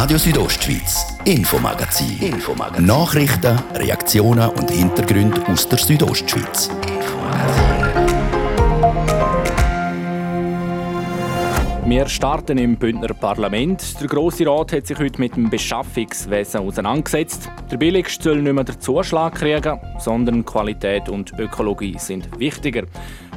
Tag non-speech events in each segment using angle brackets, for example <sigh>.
Radio Südostschweiz, Infomagazin. Infomagazin. Nachrichten, Reaktionen und Hintergründe aus der Südostschweiz. Wir starten im Bündner Parlament. Der Grosse Rat hat sich heute mit dem Beschaffungswesen auseinandergesetzt. Der Billigste soll nicht mehr den Zuschlag kriegen, sondern Qualität und Ökologie sind wichtiger.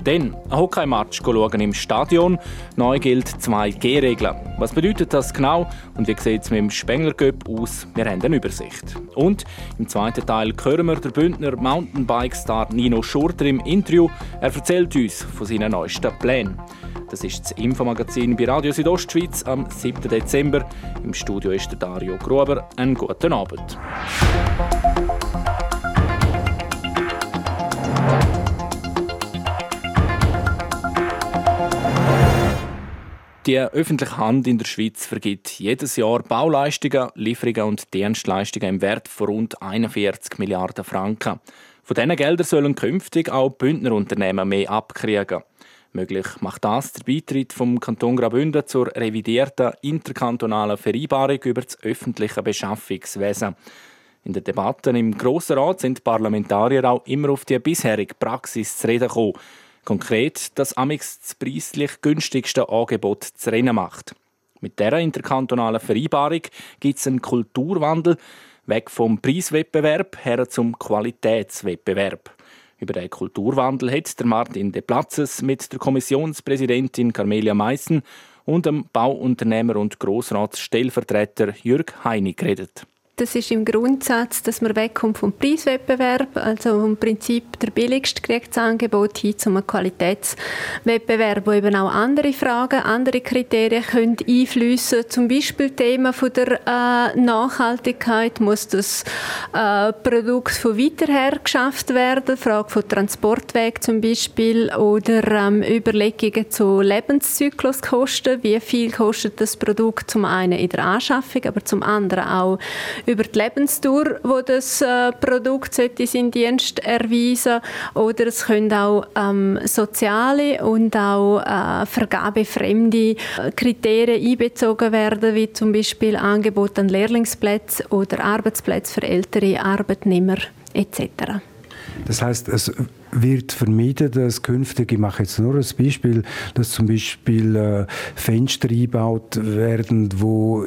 Dann ein Hockeymatch im Stadion. Neu gilt 2G-Regeln. Was bedeutet das genau und wie sieht es mit dem Spengler aus? Wir haben eine Übersicht. Und im zweiten Teil hören wir den Bündner Mountainbike-Star Nino Schurter im Interview. Er erzählt uns von seinen neuesten Plänen. Das ist das Infomagazin bei Radio Südostschweiz am 7. Dezember. Im Studio ist der Dario Gruber. Einen guten Abend. Die öffentliche Hand in der Schweiz vergibt jedes Jahr Bauleistungen, Lieferungen und Dienstleistungen im Wert von rund 41 Milliarden Franken. Von diesen Geldern sollen künftig auch Bündnerunternehmen mehr abkriegen. Möglich macht das der Beitritt vom Kanton Graubünden zur revidierten interkantonalen Vereinbarung über das öffentliche Beschaffungswesen. In den Debatten im Grossen Rat sind Parlamentarier auch immer auf die bisherige Praxis zu reden gekommen. Konkret, dass Amix das preislich günstigste Angebot zu Rennen macht. Mit dieser interkantonalen Vereinbarung gibt es einen Kulturwandel weg vom Preiswettbewerb her zum Qualitätswettbewerb. Über den Kulturwandel hat der Martin De Platzes mit der Kommissionspräsidentin Carmelia Meissen und dem Bauunternehmer und Grossratsstellvertreter Jürg Heini geredet. Das ist im Grundsatz, dass man wegkommt vom Preiswettbewerb, also vom Prinzip der billigste kriegt das Angebot hin zum Qualitätswettbewerb, wo eben auch andere Fragen, andere Kriterien können einfließen. Zum Beispiel Thema von der äh, Nachhaltigkeit. Muss das äh, Produkt von weiter geschafft werden, Frage von Transportweg zum Beispiel oder ähm, Überlegungen zu Lebenszykluskosten, wie viel kostet das Produkt zum einen in der Anschaffung, aber zum anderen auch über die Lebensdauer, wo das äh, Produkt sollte seinen Dienst erweisen oder es können auch ähm, soziale und auch äh, vergabefremde äh, Kriterien einbezogen werden, wie zum Beispiel Angebot an Lehrlingsplätzen oder Arbeitsplätze für ältere Arbeitnehmer etc. Das heißt, es wird vermieden, dass künftig, ich mache jetzt nur ein Beispiel, dass zum Beispiel äh, Fenster eingebaut werden, wo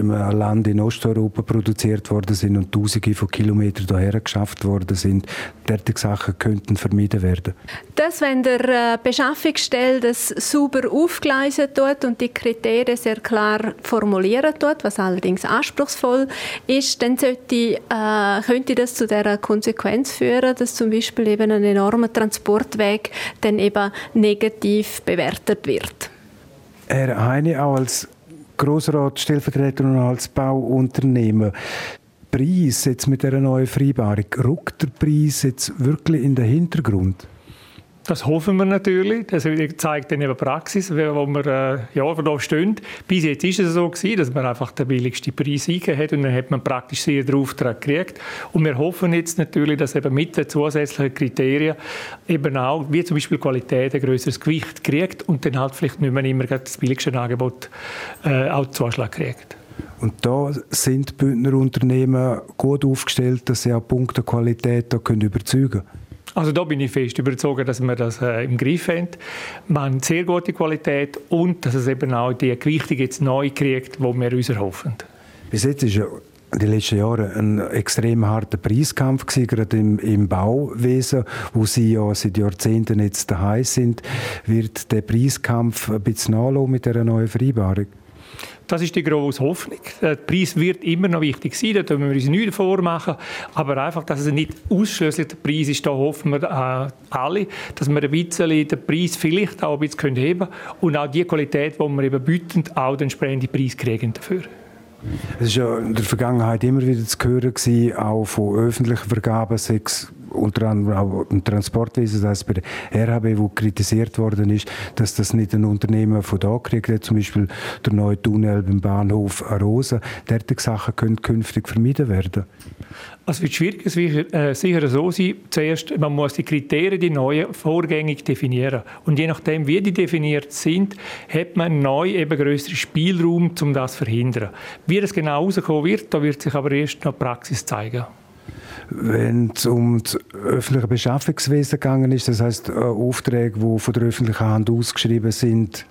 im, Land in Osteuropa produziert worden sind und Tausende von Kilometern daher geschafft worden sind. Derartige Sachen könnten vermieden werden. Das, wenn der äh, Beschaffungsstelle das sauber aufgleisen tut und die Kriterien sehr klar formulieren tut, was allerdings anspruchsvoll ist, dann sollte, äh, könnte das zu der Konsequenz führen, dass zum Beispiel eben ein enormer Transportweg dann eben negativ bewertet wird. Herr Heine, auch als Grossrat, Stellvertreter und als Bauunternehmer, Preis jetzt mit dieser neuen Vereinbarung, rückt der Preis jetzt wirklich in den Hintergrund? Das hoffen wir natürlich. Das zeigt dann eben Praxis, wo wir äh, ja, da stehen. Bis jetzt ist es so gewesen, dass man einfach den billigsten Preis eingegeben hat und dann hat man praktisch sehr den Auftrag gekriegt. Und wir hoffen jetzt natürlich, dass eben mit den zusätzlichen Kriterien eben auch, wie zum Beispiel Qualität, ein größeres Gewicht kriegt und dann halt vielleicht nicht mehr immer das billigste Angebot äh, auch Zuschlag kriegt. Und da sind Bündner Unternehmen gut aufgestellt, dass sie auch Punkte Qualität da können überzeugen können. Also da bin ich fest überzeugt, dass wir das äh, im Griff haben. Wir haben sehr gute Qualität und dass es eben auch die Gewichtung jetzt neu kriegt, die wir uns erhoffen. Bis jetzt ist ja den letzten Jahren ein extrem harter Preiskampf gewesen, gerade im, im Bauwesen, wo Sie ja seit Jahrzehnten jetzt daheim sind. Wird der Preiskampf ein bisschen nachlassen mit dieser neuen Vereinbarung? Das ist die grosse Hoffnung. Der Preis wird immer noch wichtig sein, da dürfen wir uns nichts vormachen. Aber einfach, dass es nicht ausschließlich der Preis ist, da hoffen wir äh, alle, dass wir ein bisschen den Preis vielleicht auch ein bisschen heben können und auch die Qualität, die wir eben bieten, auch den entsprechenden Preis kriegen dafür. Es war ja in der Vergangenheit immer wieder zu hören, gewesen, auch von öffentlichen Vergaben, sechs unter anderem auch im Transportwesen, das bei der RHB, wo kritisiert worden ist, dass das nicht ein Unternehmen von da kriegt hat, zum Beispiel der neue Tunnel beim Bahnhof Arosa. Diese Sachen können künftig vermieden werden. Also wird schwierig, es wird äh, sicher so sein, zuerst, man muss die Kriterien, die neuen, vorgängig definieren. Und je nachdem, wie die definiert sind, hat man neu eben größeren Spielraum, um das zu verhindern. Wie das genau rauskommen wird, da wird sich aber erst noch die Praxis zeigen. Wenn es um das öffentliche Beschaffungswesen gegangen ist, das heißt äh, Aufträge, die von der öffentlichen Hand ausgeschrieben sind,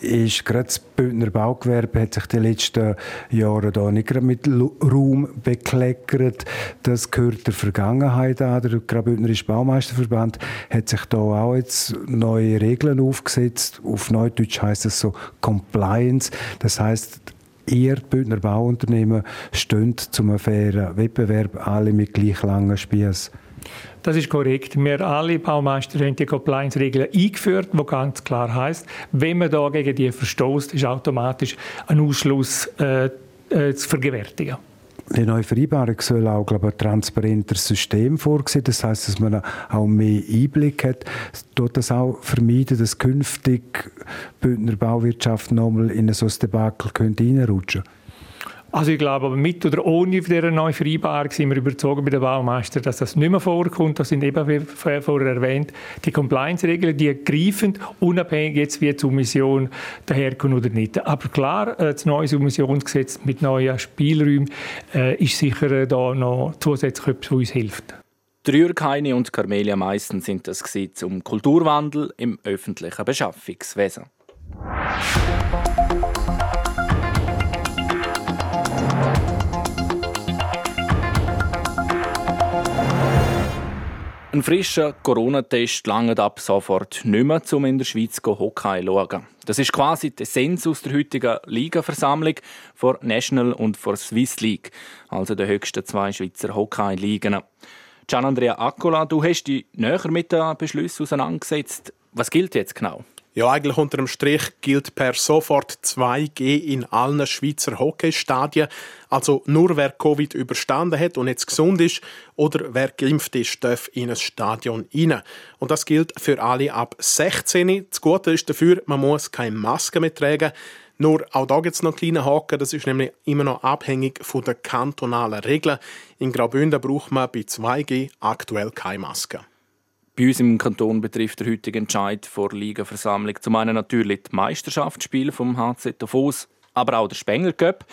ist gerade das Bündner Baugewerbe hat sich die letzten Jahre da nicht gerade mit Raum bekleckert. Das gehört der Vergangenheit an. Der Graubündnerische Baumeisterverband hat sich da auch jetzt neue Regeln aufgesetzt. Auf Neudeutsch heißt es so Compliance. Das heißt ihr Bündner Bauunternehmen stehen zum fairen Wettbewerb alle mit gleich langen Spießen. Das ist korrekt. Wir alle Baumeister haben die Compliance-Regeln eingeführt, wo ganz klar heißt, wenn man da gegen die verstoßt, ist automatisch ein Ausschluss äh, äh, zu vergewärtigen. Die neue Vereinbarung soll auch glaube ich, ein transparentes System vorsehen. Das heißt, dass man auch mehr Einblick hat. Tut das auch vermeiden, dass künftig Bündner Bauwirtschaft nochmal in ein solches Debakel reinrutschen könnte? Also ich glaube, mit oder ohne dieser neuen Vereinbarung sind wir überzogen bei den Baumeister, dass das nicht mehr vorkommt. Das sind eben, wie vorher erwähnt, die Compliance-Regeln, die greifen, unabhängig jetzt, wie die Submission daherkommt oder nicht. Aber klar, äh, das neue Submissionsgesetz mit neuen Spielräumen äh, ist sicher äh, da noch zusätzlich etwas, was uns hilft. Jürg Heine und Carmelia Meissen sind das Gesetz um Kulturwandel im öffentlichen Beschaffungswesen. Ein frischer Corona-Test langt ab sofort nicht mehr, um in der Schweiz Hockey zu schauen. Das ist quasi die Essenz aus der heutigen Ligaversammlung vor National und vor Swiss League, also den höchsten zwei Schweizer Hockey-Ligen. Gian Andrea Accola, du hast dich näher mit den Beschlüssen auseinandergesetzt. Was gilt jetzt genau? Ja, eigentlich unter dem Strich gilt per sofort 2G in allen Schweizer Hockeystadien. Also nur wer Covid überstanden hat und jetzt gesund ist oder wer geimpft ist, darf in ein Stadion rein. Und das gilt für alle ab 16. Das Gute ist dafür, man muss keine Maske mehr tragen. Nur auch da gibt es noch kleine Haken, das ist nämlich immer noch abhängig von den kantonalen Regeln. In Graubünden braucht man bei 2G aktuell keine Maske. Bei uns im Kanton betrifft der heutige Entscheid vor Ligaversammlung zum einen natürlich die Meisterschaftsspiele vom HC Davos, aber auch der Spengler Cup.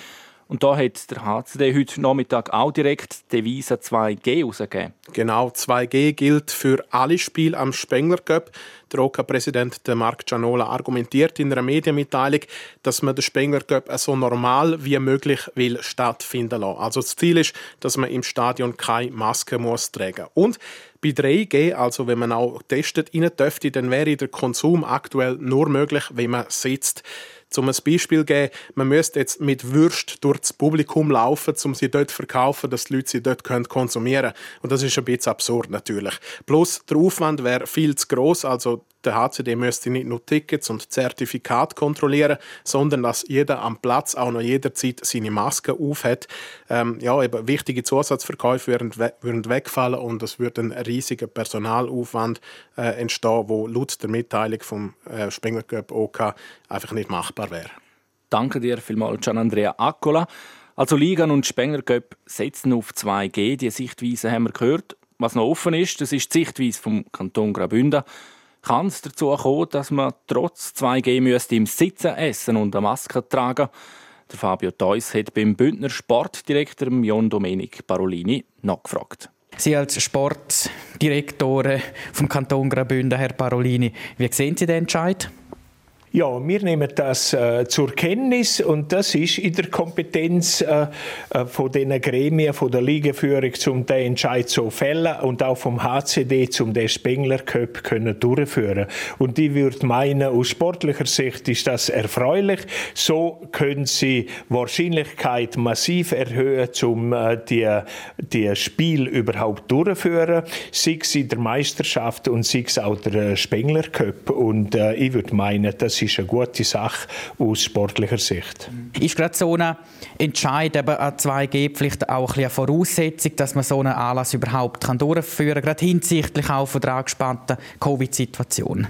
Und da hat der HCD heute Nachmittag auch direkt die Devise 2G rausgegeben. Genau, 2G gilt für alle Spiele am Spengler Cup. Der OK-Präsident Marc Gianola argumentiert in einer Medienmitteilung, dass man den Spengler Cup so normal wie möglich will stattfinden lassen. Also das Ziel ist, dass man im Stadion keine Maske muss tragen. Und bei 3G, also wenn man auch testet, rein dürfte, dann wäre der Konsum aktuell nur möglich, wenn man sitzt. Zum ein Beispiel zu geben, man müsste jetzt mit Würst durch das Publikum laufen, um sie dort zu verkaufen, dass die Leute sie dort konsumieren können. Und das ist ein bisschen absurd natürlich. Plus, der Aufwand wäre viel zu groß, also der HCD müsste nicht nur Tickets und Zertifikat kontrollieren, sondern dass jeder am Platz auch noch jederzeit seine Maske aufhat. Ähm, ja, eben wichtige Zusatzverkäufe würden, würden wegfallen und es würde ein riesiger Personalaufwand äh, entstehen, wo laut der Mitteilung vom äh, Spengler OK einfach nicht machbar wäre. Danke dir vielmals, Gian Andrea Accola. Also Ligan und Spengler Cup setzen auf 2G. Die Sichtweise haben wir gehört. Was noch offen ist, das ist die Sichtweise vom Kanton Graubünden kann es dazu kommen, dass man trotz 2G müsste im Sitzen essen und eine Maske tragen Der Fabio Theus hat beim Bündner Sportdirektor Jon Domenic Parolini nachgefragt. Sie als Sportdirektor vom Kanton Graubünden, Herr Parolini, wie sehen Sie den Entscheid? Ja, wir nehmen das äh, zur Kenntnis und das ist in der Kompetenz äh, äh von den Gremien, von der Ligaführung, um den Entscheid zu fällen und auch vom HCD, um den Spengler Cup können durchführen. Und ich würde meinen, aus sportlicher Sicht ist das erfreulich. So können sie Wahrscheinlichkeit massiv erhöhen, um äh, die, die Spiel überhaupt durchzuführen, sei es in der Meisterschaft und sei es auch der äh, Spengler Cup. Und äh, ich würde meinen, das ist eine gute Sache aus sportlicher Sicht. Ist gerade so ein Entscheid eben an 2G vielleicht auch ein eine Voraussetzung, dass man so einen Anlass überhaupt kann durchführen kann, gerade hinsichtlich auch von der angespannten Covid-Situation?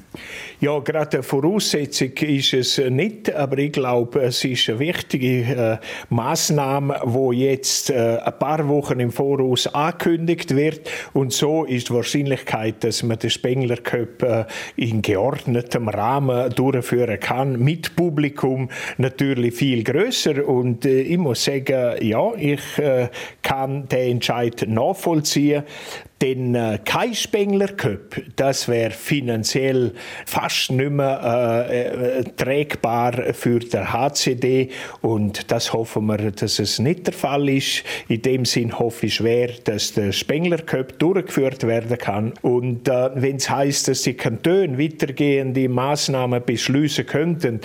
Ja, gerade eine Voraussetzung ist es nicht, aber ich glaube, es ist eine wichtige äh, Maßnahme, wo jetzt äh, ein paar Wochen im Voraus angekündigt wird und so ist die Wahrscheinlichkeit, dass man den Spengler Cup äh, in geordnetem Rahmen durchführen kann mit Publikum natürlich viel größer und äh, ich muss sagen, ja, ich äh, kann den Entscheid nachvollziehen den äh, kein Spengler Cup, das wäre finanziell fast nicht mehr äh, äh trägbar für den HCD und das hoffen wir, dass es nicht der Fall ist. In dem Sinn hoffe ich schwer, dass der Spengler Cup durchgeführt werden kann. Und äh, wenn es heißt, dass die Kantone weitergehende Maßnahmen beschließen könnten,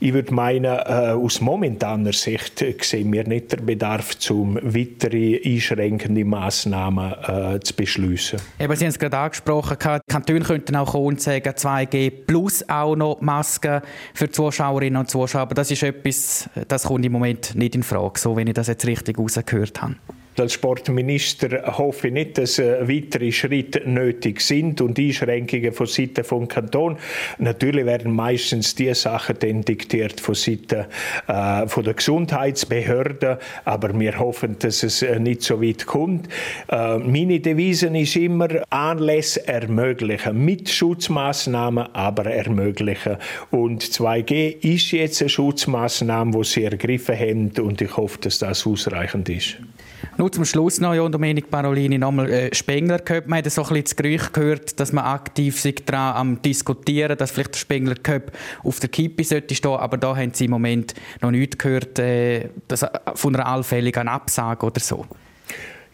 ich würde meinen, äh, aus momentaner Sicht sehen wir nicht den Bedarf, zum weitere einschränkende Maßnahmen äh, zu beschließen beschließen. Eben, Sie haben es gerade angesprochen, die Kantone könnten auch kommen und sagen, 2G plus auch noch Masken für Zuschauerinnen und Zuschauer. Aber das ist etwas, das kommt im Moment nicht in Frage, so wenn ich das jetzt richtig rausgehört habe. Als Sportminister hoffe ich nicht, dass äh, weitere Schritte nötig sind und Einschränkungen von Seiten vom Kanton. Natürlich werden meistens die Sachen dann diktiert von Seiten äh, von der Gesundheitsbehörden, aber wir hoffen, dass es äh, nicht so weit kommt. Äh, meine Devise ist immer Anlässe ermöglichen, mit Schutzmaßnahmen, aber ermöglichen. Und 2G ist jetzt eine Schutzmaßnahme, die sie ergriffen haben und ich hoffe, dass das ausreichend ist. Nur zum Schluss noch, John Domenic Parolini, nochmal äh, Spengler gehört. Man hat so ein bisschen das Gerücht gehört, dass man aktiv sich daran am diskutieren, dass vielleicht der Spengler Cup auf der Kippe sollte stehen, aber da haben Sie im Moment noch nichts gehört äh, dass, äh, von einer allfälligen Absage oder so.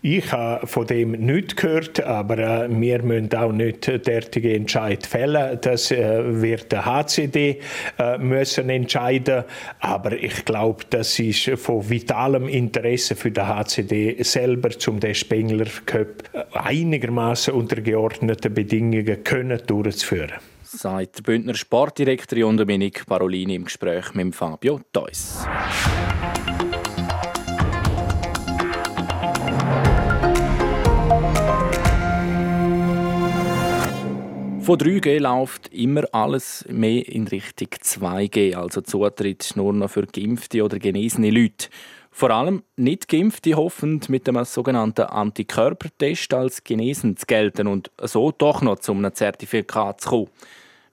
Ich habe von dem nichts gehört, aber äh, wir müssen auch nicht derartige Entscheid fällen. Das äh, wird der HCD äh, müssen entscheiden. Aber ich glaube, das ist von vitalem Interesse für den HCD selber, zum den Spengler Cup einigermaßen unter geordneten Bedingungen können durchzuführen. Sagt der Bündner Sportdirektor Dominik Parolini im Gespräch mit Fabio Deuss. Von 3G läuft immer alles mehr in Richtung 2G, also Zutritt nur noch für geimpfte oder genesene Leute. Vor allem nicht geimpfte hoffen mit dem sogenannten Antikörpertest als genesen zu gelten und so doch noch zu einem Zertifikat zu kommen.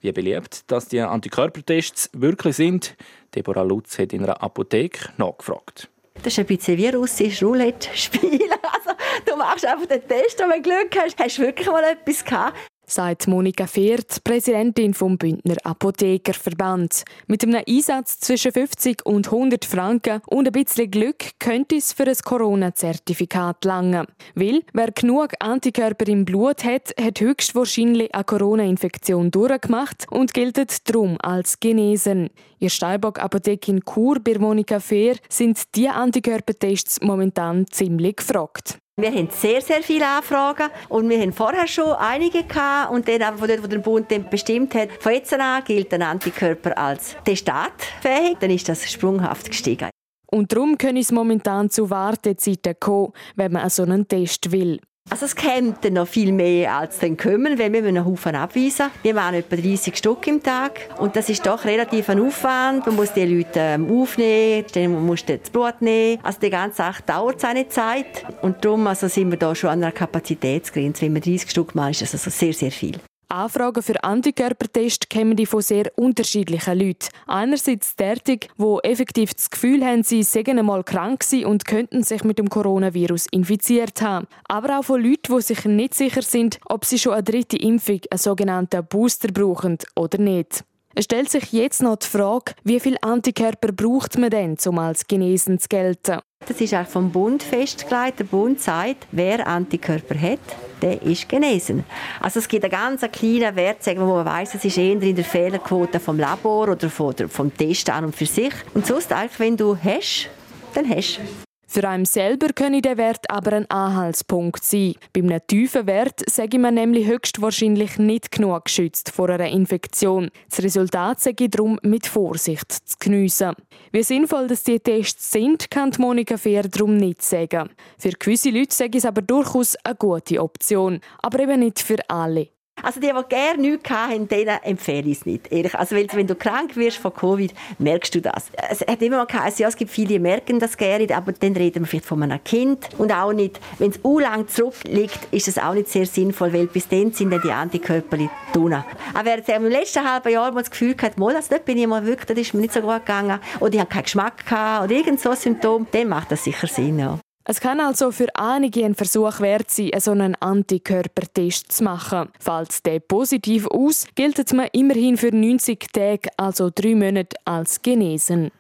Wie beliebt, dass die Antikörpertests wirklich sind, Deborah Lutz hat in einer Apotheke nachgefragt. Das ist ein bisschen wie russisch Roulette-Spiel. <laughs> Also, du machst einfach den Test wenn du Glück hast, hast du wirklich mal etwas gehabt sagt Monika Feert, Präsidentin vom Bündner Apothekerverband. Mit einem Einsatz zwischen 50 und 100 Franken und ein bisschen Glück könnte es für ein Corona-Zertifikat langen. Weil wer genug Antikörper im Blut hat, hat höchstwahrscheinlich eine Corona-Infektion durchgemacht und gilt darum als genesen. Ihr Steilbock Apotheke in Chur bei Monika Fehr sind die Antikörpertests momentan ziemlich gefragt. Wir haben sehr, sehr viele Anfragen und wir haben vorher schon einige gehabt und dann von dort, wo der Bund bestimmt hat, von jetzt an gilt ein Antikörper als testatfähig, dann ist das sprunghaft gestiegen. Und darum können es momentan zu Wartezeiten kommen, wenn man so einen Test will. Also es käme dann noch viel mehr als dann kommen, weil wir einen Haufen abweisen. Wir machen etwa 30 Stück im Tag und das ist doch relativ ein Aufwand. Man muss die Leute ähm, aufnehmen, dann muss man das Blut nehmen. Also die ganze Sache dauert seine Zeit und darum also sind wir da schon an einer Kapazitätsgrenze. Wenn wir 30 Stück machen, ist das also sehr, sehr viel. Anfragen für Antikörpertests kommen die von sehr unterschiedlichen Leuten. Einerseits derartig, die effektiv das Gefühl haben, sie seien einmal krank und könnten sich mit dem Coronavirus infiziert haben. Aber auch von Leuten, die sich nicht sicher sind, ob sie schon eine dritte Impfung, einen sogenannten Booster, brauchen oder nicht. Es stellt sich jetzt noch die Frage, wie viel Antikörper braucht man denn, um als genesen zu gelten? Das ist auch vom Bund festgelegt. Der Bund sagt, wer Antikörper hat, der ist genesen. Also es gibt einen ganz kleinen Wert, wo man weiß, es ist eher in der Fehlerquote vom Labor oder vom Test an und für sich. Und sonst eigentlich, wenn du hast, dann hast. Für einen selber könne der Wert aber ein Anhaltspunkt sein. Bei einem tiefen Wert sage man nämlich höchstwahrscheinlich nicht genug geschützt vor einer Infektion. Das Resultat sei darum mit Vorsicht zu geniessen. Wie sinnvoll dass die Tests sind, kann Monika Fehr darum nicht sagen. Für gewisse Leute sage es aber durchaus eine gute Option, aber eben nicht für alle. Also die, die gerne nichts hatten, denen empfehle ich es nicht. Ehrlich. Also weil, wenn du krank wirst von Covid, merkst du das. Es hat immer mal geheißen, ja, es gibt viele, die merken das gerne, aber dann reden wir vielleicht von einem Kind. Und auch nicht, wenn es u lang zurückliegt, ist es auch nicht sehr sinnvoll, weil bis dann sind dann die Antikörper tun. Aber wer im letzten halben Jahr mal das Gefühl hat, mal, das bin ich mal wirklich, das ist mir nicht so gut gegangen, oder ich habe keinen Geschmack gehabt, oder irgend so ein Symptom, dann macht das sicher Sinn, ja. Es kann also für einige ein Versuch wert sein, so einen Antikörpertest zu machen. Falls der positiv aus, gilt man immerhin für 90 Tage, also drei Monate, als genesen.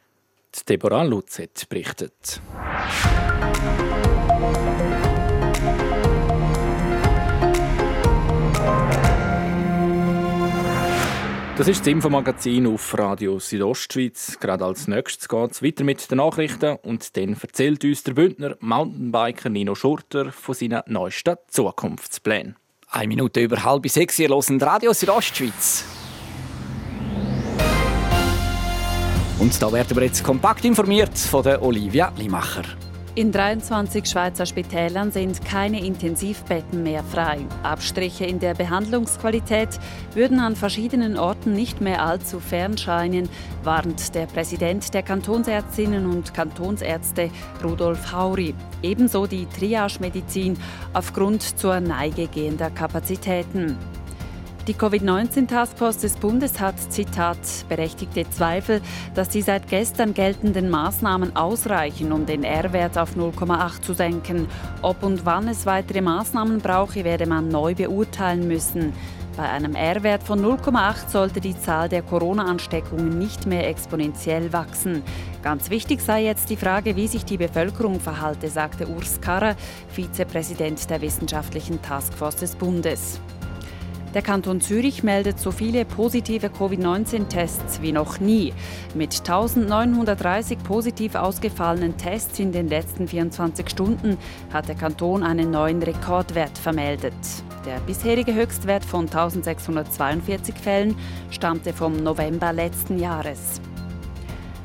Deborah Lutzet berichtet. Das ist das Infomagazin auf Radio Südostschweiz. Gerade als nächstes geht es weiter mit den Nachrichten und dann erzählt uns der Bündner Mountainbiker Nino Schurter von seinen neuesten Zukunftsplänen. Eine Minute über halb sechs, ihr hört Radio Südostschweiz. Und da werden wir jetzt kompakt informiert von der Olivia Limacher. In 23 Schweizer Spitälern sind keine Intensivbetten mehr frei. Abstriche in der Behandlungsqualität würden an verschiedenen Orten nicht mehr allzu fern scheinen, warnt der Präsident der Kantonsärztinnen und Kantonsärzte Rudolf Hauri. Ebenso die Triage-Medizin aufgrund zur Neige gehender Kapazitäten. Die Covid-19-Taskforce des Bundes hat, Zitat, berechtigte Zweifel, dass die seit gestern geltenden Maßnahmen ausreichen, um den R-Wert auf 0,8 zu senken. Ob und wann es weitere Maßnahmen brauche, werde man neu beurteilen müssen. Bei einem R-Wert von 0,8 sollte die Zahl der Corona-Ansteckungen nicht mehr exponentiell wachsen. Ganz wichtig sei jetzt die Frage, wie sich die Bevölkerung verhalte, sagte Urs Karrer, Vizepräsident der wissenschaftlichen Taskforce des Bundes. Der Kanton Zürich meldet so viele positive Covid-19-Tests wie noch nie. Mit 1930 positiv ausgefallenen Tests in den letzten 24 Stunden hat der Kanton einen neuen Rekordwert vermeldet. Der bisherige Höchstwert von 1642 Fällen stammte vom November letzten Jahres.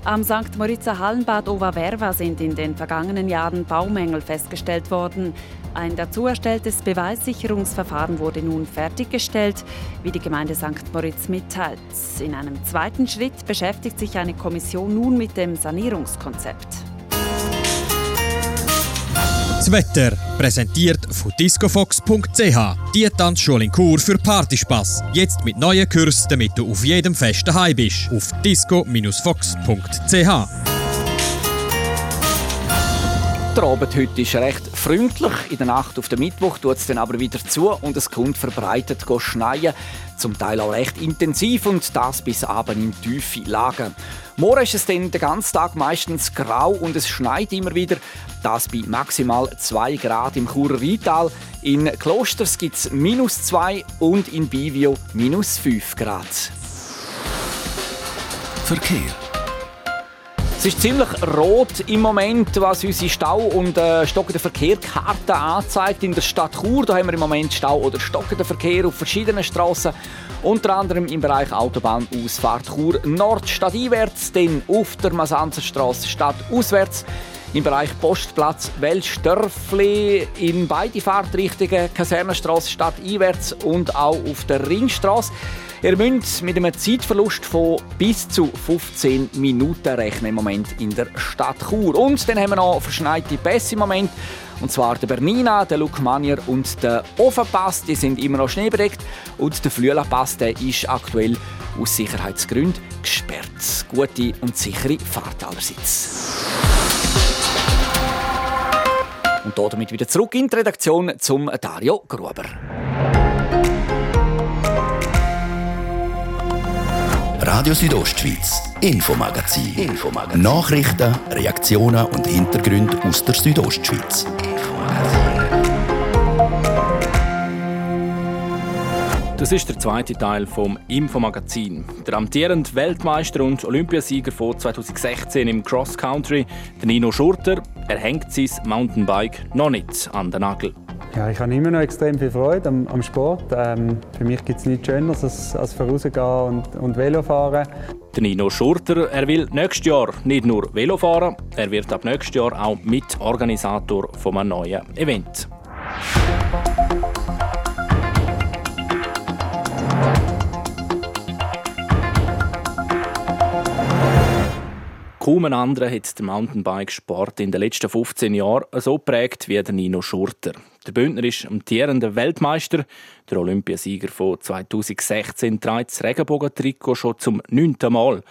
Am St. Moritzer Hallenbad Ovaverva sind in den vergangenen Jahren Baumängel festgestellt worden. Ein dazu erstelltes Beweissicherungsverfahren wurde nun fertiggestellt, wie die Gemeinde St. Moritz mitteilt. In einem zweiten Schritt beschäftigt sich eine Kommission nun mit dem Sanierungskonzept. Das Wetter präsentiert von discofox.ch. Die Tanzschule in Kur für Partyspaß. Jetzt mit neuen Kursen, damit du auf jedem Fest daheim bist. Auf disco-fox.ch. Der Abend heute ist recht freundlich. In der Nacht auf den Mittwoch tut es dann aber wieder zu und es kommt verbreitet schneien. Zum Teil auch recht intensiv und das bis abend in tiefe Lagen. Morgen ist es dann den ganzen Tag meistens grau und es schneit immer wieder. Das bei maximal 2 Grad im Churer Rheintal. In Klosters gibt es minus 2 und in Bivio minus 5 Grad. Verkehr. Es ist ziemlich rot im Moment, was unsere Stau- und äh, stockende Verkehrkarte anzeigt. In der Stadt Chur da haben wir im Moment Stau- oder stockenden Verkehr auf verschiedenen Straßen. Unter anderem im Bereich Autobahnausfahrt Chur Nord stadteinwärts, dann auf der Masanzerstraße stadtauswärts. Im Bereich Postplatz Welschdörfli in beide Fahrtrichtungen, Kasernenstraße stadteinwärts und auch auf der Ringstraße. Ihr müsst mit einem Zeitverlust von bis zu 15 Minuten rechnen im Moment in der Stadt Chur. Und dann haben wir noch verschneite Pässe im Moment. Und zwar der Bernina, der Lukmanier und der Ofenpass, die sind immer noch schneebedeckt. Und der Flüelapass, der ist aktuell aus Sicherheitsgründen gesperrt. Gute und sichere Fahrt allerseits. Und damit wieder zurück in die Redaktion zum Dario Gruber. Radio Südostschweiz, Infomagazin. Infomagazin. Nachrichten, Reaktionen und Hintergründe aus der Südostschweiz. Das ist der zweite Teil vom Infomagazin. Der amtierende Weltmeister und Olympiasieger von 2016 im Cross Country, Nino Schurter, er hängt sein Mountainbike noch nicht an den Nagel. Ja, ich habe immer noch extrem viel Freude am, am Sport. Ähm, für mich gibt es nichts Schöneres als, als vorausgehen und, und Velofahren. Der Nino Schurter er will nächstes Jahr nicht nur Velo fahren, er wird ab nächstes Jahr auch Mitorganisator von einem neuen Event. Kaum ein anderer hat den Mountainbike-Sport in den letzten 15 Jahren so geprägt wie der Nino Schurter. Der Bündner ist amtierender Weltmeister. Der Olympiasieger von 2016 trägt das Regenbogentrikot schon zum neunten Mal.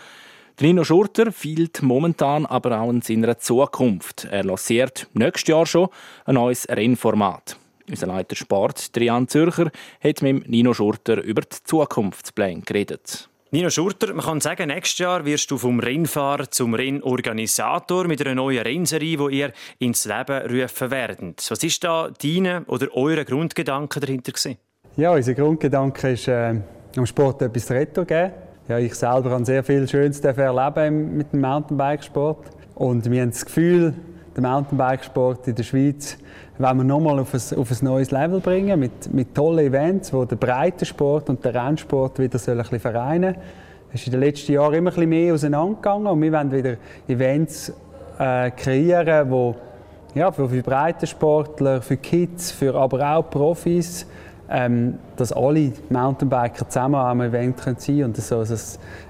Nino Schurter fehlt momentan aber auch in seiner Zukunft. Er lanciert nächstes Jahr schon ein neues Rennformat. Unser Leiter Sport, Trian Zürcher, hat mit Nino Schurter über die Zukunftspläne geredet. Nino Schurter, man kann sagen, nächstes Jahr wirst du vom Rennfahrer zum Rennorganisator mit einer neuen Rennserie, die ihr ins Leben rufen werdet. Was ist da deine oder eure Grundgedanke dahinter gewesen? Ja, unser Grundgedanke ist, äh, am Sport etwas Retro geben. Ja, ich selber habe sehr viel Schönes erleben mit dem Mountainbikesport und wir haben das Gefühl, der Mountainbikesport in der Schweiz wollen wir nochmal auf ein, auf ein neues Level bringen, mit, mit tollen Events, wo der Breitensport und der Rennsport wieder ein bisschen vereinen Es ist in den letzten Jahren immer ein bisschen mehr auseinandergegangen und wir wollen wieder Events äh, kreieren, wo ja, für, für Breitensportler, für Kids, für aber auch Profis, ähm, dass alle Mountainbiker zusammen am Event sein können und so ein,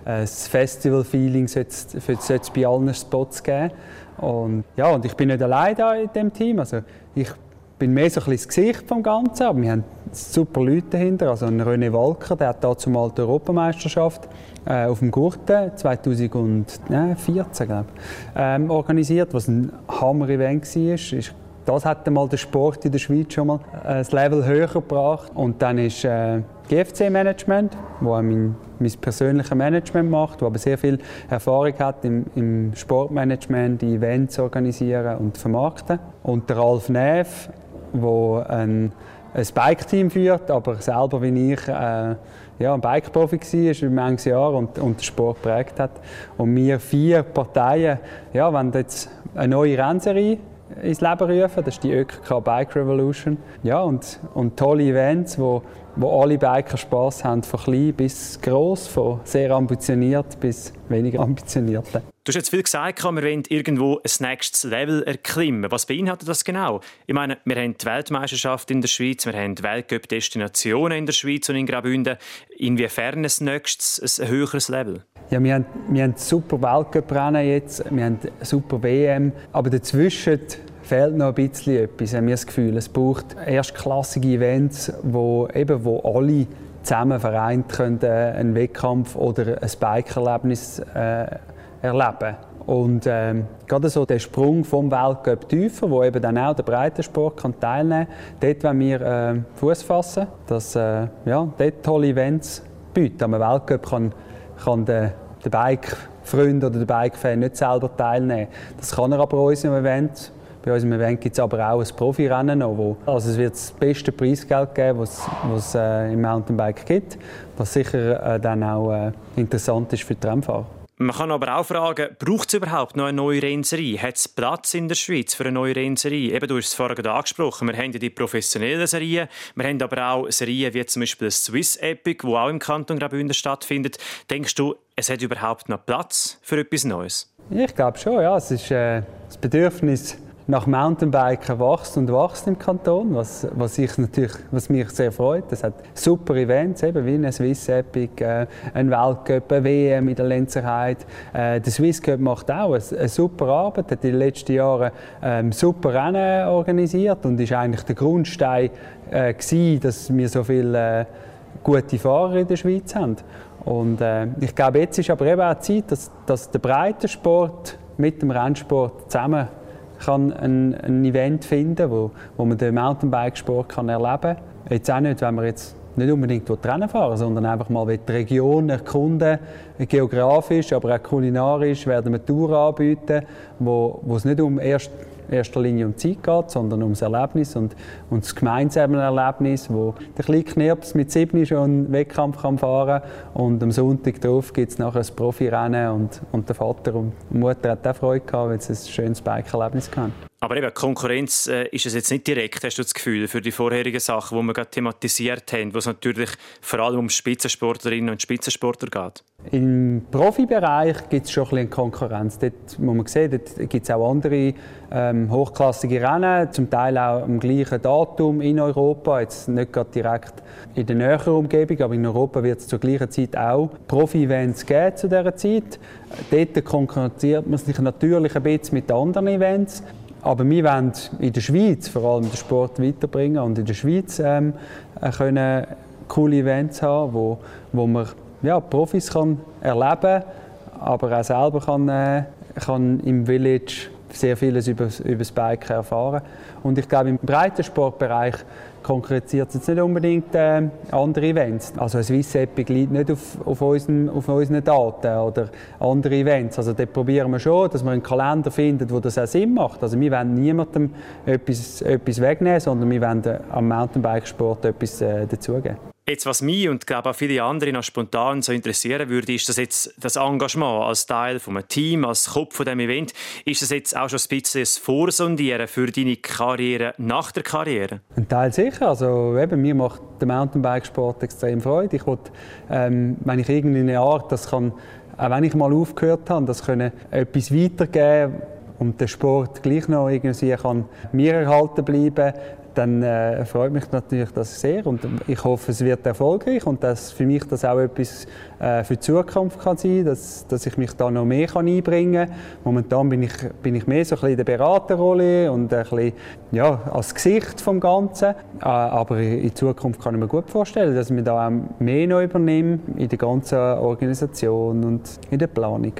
ein Festival-Feeling sollte es bei allen Spots geben. Und, ja, und ich bin nicht allein da in dem Team. Also ich bin mehr so ein bisschen das Gesicht vom Ganzen, aber wir haben super Leute dahinter. Also René Walker, der hat da zumal die Europameisterschaft äh, auf dem Gurten 2014 glaube ähm, organisiert, was ein Hammer-Event war. Ist, das hat mal der Sport in der Schweiz schon mal äh, das Level höher gebracht. Und dann ist äh, GFC-Management, wo mein, mein persönliches Management macht, wo aber sehr viel Erfahrung hat im, im Sportmanagement, Events organisieren und vermarkten. Und der Ralf Neff, der ein, ein Bike-Team führt, aber selber wie ich äh, ja, ein Bike-Profi war über manches Jahr und, und den Sport geprägt hat. Und wir vier Parteien, ja, wenn jetzt eine neue Rennserie ins Leben rufen. Das ist die ÖKK Bike Revolution. Ja, und, und tolle Events, wo, wo alle Biker Spaß haben, von klein bis groß, von sehr ambitioniert bis weniger ambitioniert. Du hast jetzt viel gesagt, wir wollen irgendwo ein nächstes Level erklimmen. Was beinhaltet das genau? Ich meine, wir haben die Weltmeisterschaft in der Schweiz, wir haben Weltcup-Destinationen in der Schweiz und in Graubünden. Inwiefern ein nächstes, ein höheres Level? Ja, wir haben, wir haben super Weltcup-Rennen jetzt, wir haben super WM, aber dazwischen fehlt noch ein bisschen etwas, haben wir das Gefühl. Es braucht erstklassige Events, wo, eben, wo alle zusammen vereint können, äh, einen Wettkampf oder ein Bike-Erlebnis äh, erleben und ähm, gerade so der Sprung vom Weltcup tiefer, wo eben dann auch der Breitensport kann teilnehmen kann, dort wollen wir äh, Fuß fassen, dass äh, ja, dort tolle Events bieten. Am Weltcup kann kann der, der Bike-Freund oder der Bike-Fan nicht selber teilnehmen. Das kann er aber bei unserem Event. Bei unserem Event gibt es aber auch ein Profirennen wo, also es wird das beste Preisgeld geben, was es äh, im Mountainbike gibt, was sicher äh, dann auch äh, interessant ist für die Rennfahrer. Man kann aber auch fragen, braucht es überhaupt noch eine neue Rennserie? Hat es Platz in der Schweiz für eine neue Rennserie? Eben, du hast es vorhin angesprochen, wir haben ja die professionellen Serien, wir haben aber auch Serien wie zum Beispiel das Swiss Epic, wo auch im Kanton Graubünden stattfindet. Denkst du, es hat überhaupt noch Platz für etwas Neues? Ich glaube schon, ja. Es ist äh, das Bedürfnis nach Mountainbiken wächst und wächst im Kanton, was, was, ich natürlich, was mich sehr freut. Es hat super Events, eben wie ein Swiss Epic, äh, ein Weltcup, eine WM in der Lenzerheit. Äh, der Swiss Cup macht auch eine, eine, super Arbeit, hat in den letzten Jahren ähm, super Rennen organisiert und ist eigentlich der Grundstein äh, gewesen, dass wir so viele äh, gute Fahrer in der Schweiz haben. Und äh, ich glaube, jetzt ist aber eben auch Zeit, dass, dass der Breitensport mit dem Rennsport zusammen kann ein, ein Event finden wo, wo man den Mountainbikesport kann erleben kann. Jetzt auch nicht, wenn man jetzt nicht unbedingt Rennen fahren sondern einfach mal die Region erkunden, geografisch, aber auch kulinarisch werden wir Touren anbieten, wo, wo es nicht um erst erster Linie um Zeit geht, sondern ums Erlebnis und, und das gemeinsame Erlebnis, wo der kleine Knirps mit sieben schon einen Wettkampf kann fahren kann und am Sonntag darauf gibt es nachher ein Profirennen und, und der Vater und die Mutter hat auch Freude gehabt, weil sie ein schönes Bike-Erlebnis hatten. Aber eben, Konkurrenz äh, ist es jetzt nicht direkt, hast du das Gefühl, für die vorherigen Sachen, die wir gerade thematisiert haben, wo es natürlich vor allem um Spitzensportlerinnen und Spitzensportler geht? Im Profibereich gibt es schon ein bisschen Konkurrenz. Dort muss man sehen, dort gibt es auch andere ähm, hochklassige Rennen, zum Teil auch am gleichen Datum in Europa. Jetzt nicht gerade direkt in der näheren Umgebung, aber in Europa wird es zur gleichen Zeit auch Profi-Events geben zu dieser Zeit. Dort konkurrenziert man sich natürlich ein bisschen mit anderen Events. Aber wir wollen in der Schweiz vor allem den Sport weiterbringen und in der Schweiz ähm, äh, können coole Events haben, wo, wo man ja, Profis kann erleben aber auch selber kann, äh, kann im Village sehr vieles über, über das Bike erfahren. Und ich glaube, im breiten Sportbereich konkretisiert jetzt nicht unbedingt äh, andere Events. Also ein Swiss Epic liegt nicht auf, auf, unseren, auf unseren Daten oder andere Events. Also dort probieren wir schon, dass wir einen Kalender finden, wo das auch Sinn macht. Also wir wollen niemandem etwas, etwas wegnehmen, sondern wir wollen am Mountainbikesport etwas äh, dazugeben. Jetzt, was mich und glaube auch viele andere noch spontan so interessieren würde, ist das jetzt das Engagement als Teil von einem Team, als Kopf von dem Event. Ist das jetzt auch schon ein bisschen ein Vorsondieren für deine Karriere nach der Karriere? Ein Teil sicher. Also eben, mir macht der Mountainbikesport extrem Freude. Ich will, ähm, wenn ich irgendeine Art, das kann, auch wenn ich mal aufgehört habe, das können etwas weitergeben und der Sport gleich noch irgendwie kann mir erhalten bleiben, dann äh, freut mich natürlich das sehr und ich hoffe, es wird erfolgreich und dass für mich das auch etwas äh, für die Zukunft kann sein, dass, dass ich mich da noch mehr kann einbringen kann. Momentan bin ich, bin ich mehr so ein bisschen in der Beraterrolle und ein bisschen, ja, als Gesicht vom Ganzen, äh, aber in Zukunft kann ich mir gut vorstellen, dass ich mir da auch mehr noch übernehme in der ganzen Organisation und in der Planung.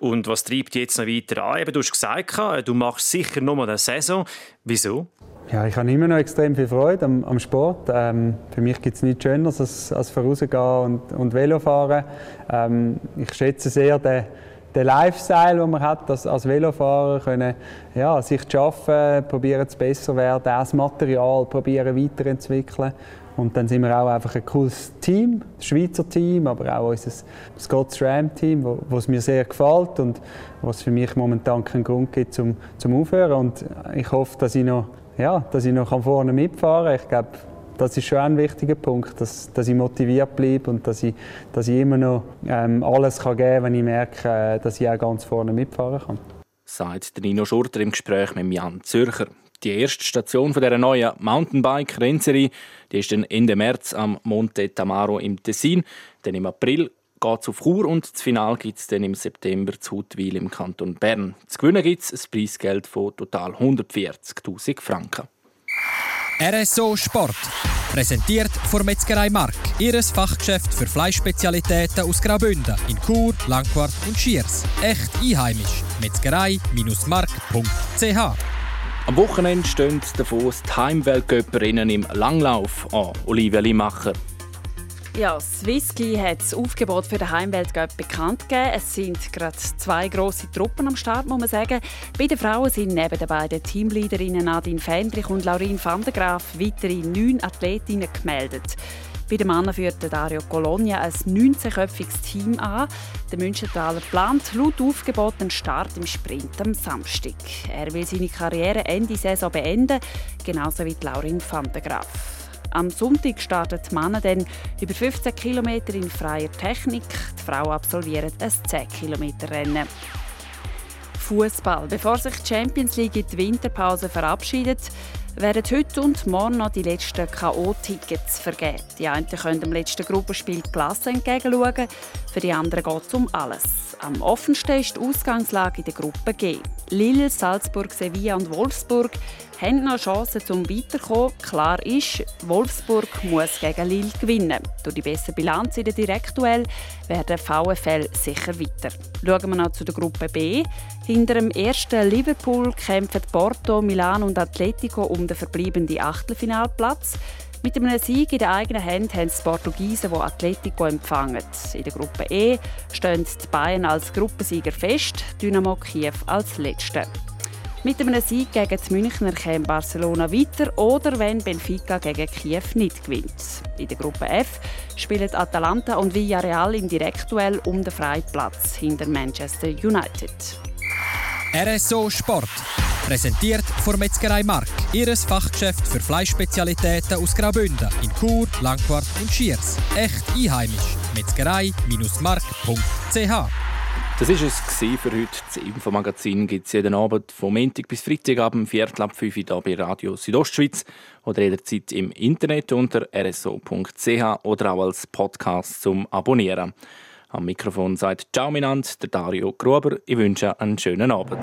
Und was treibt jetzt noch weiter an? du hast gesagt, du machst sicher noch mal eine Saison. Wieso? Ja, ich habe immer noch extrem viel Freude am, am Sport. Ähm, für mich gibt es nichts Schöneres als, als vorausgehen und, und Velofahren. Ähm, ich schätze sehr den, den Lifestyle, den man hat als, als Velofahrer, können, ja, sich zu arbeiten, probieren zu besser werden, das Material probieren weiterentwickeln. Und dann sind wir auch einfach ein cooles Team, das Schweizer Team, aber auch unser Scots Ram Team, wo, mir sehr gefällt und was für mich momentan keinen Grund gibt zum, zum Aufhören. Und ich hoffe, dass ich noch ja, dass ich noch vorne mitfahren kann. Ich glaube, das ist schon ein wichtiger Punkt, dass, dass ich motiviert bleibe und dass ich, dass ich immer noch ähm, alles kann geben kann, wenn ich merke, äh, dass ich auch ganz vorne mitfahren kann. Sagt Nino Schurter im Gespräch mit Jan Zürcher. Die erste Station von dieser neuen Mountainbike-Rennserie ist dann Ende März am Monte Tamaro im Tessin. Dann im April geht es auf Chur und das Finale gibt es dann im September zu Huttwil im Kanton Bern. Zu gewinnen gibt es ein Preisgeld von total 140'000 Franken. RSO Sport. Präsentiert von Metzgerei Mark. Ihres Fachgeschäft für Fleischspezialitäten aus Graubünden in Chur, Langquart und Schiers. Echt einheimisch. Metzgerei-mark.ch Am Wochenende stehen davon die Heimweltcup-Rennen im Langlauf an. Olivia Limacher. Ja, Swissky hat das Aufgebot für den Heimweltcup bekannt gegeben. Es sind gerade zwei große Truppen am Start, muss man sagen. Bei den Frauen sind neben den beiden Teamleaderinnen Nadine Fendrich und Laurin van der Graaf weitere neun Athletinnen gemeldet. Bei den Männern führt Dario Colonia ein 19-köpfiges Team an. Der Münchenthaler plant laut Aufgebot einen Start im Sprint am Samstag. Er will seine Karriere Ende Saison beenden, genauso wie Laurin van der Graaf. Am Sonntag startet die Männer dann über 15 km in freier Technik. Die Frauen absolvieren ein 10 km Rennen. Fußball. Bevor sich die Champions League in die Winterpause verabschiedet, werden heute und morgen noch die letzten K.O.-Tickets vergeben. Die einen können dem letzten Gruppenspiel die Klasse entgegenschauen, für die anderen geht es um alles. Am offensten ist die Ausgangslage in der Gruppe G. Lille, Salzburg, Sevilla und Wolfsburg haben noch Chancen zum Weiterkommen. Klar ist, Wolfsburg muss gegen Lille gewinnen. Durch die bessere Bilanz in der Direktduell werden VfL sicher weiter. Schauen wir noch zu der Gruppe B. Hinter dem ersten Liverpool kämpfen Porto, Milan und Atletico um den verbleibenden Achtelfinalplatz. Mit einem Sieg in der eigenen Hand haben die Portugiesen, die Atletico empfangen. In der Gruppe E stehen die Bayern als Gruppensieger fest, Dynamo Kiew als Letzte. Mit einem Sieg gegen die Münchner käme Barcelona weiter oder wenn Benfica gegen Kiew nicht gewinnt. In der Gruppe F spielen Atalanta und Villarreal im Direktduell um den freien Platz hinter Manchester United. RSO Sport. Präsentiert von Metzgerei Mark. Ihres Fachgeschäft für Fleischspezialitäten aus Graubünden in Chur, Langquart und Schiers. Echt einheimisch. Metzgerei-mark.ch das war es für heute. Das Infomagazin gibt es jeden Abend vom Montag bis Freitag ab dem Viertel ab 5 Uhr bei Radio Südostschweiz oder jederzeit im Internet unter rso.ch oder auch als Podcast zum Abonnieren. Am Mikrofon sagt Ciao Minant, der Dario Gruber. Ich wünsche einen schönen Abend.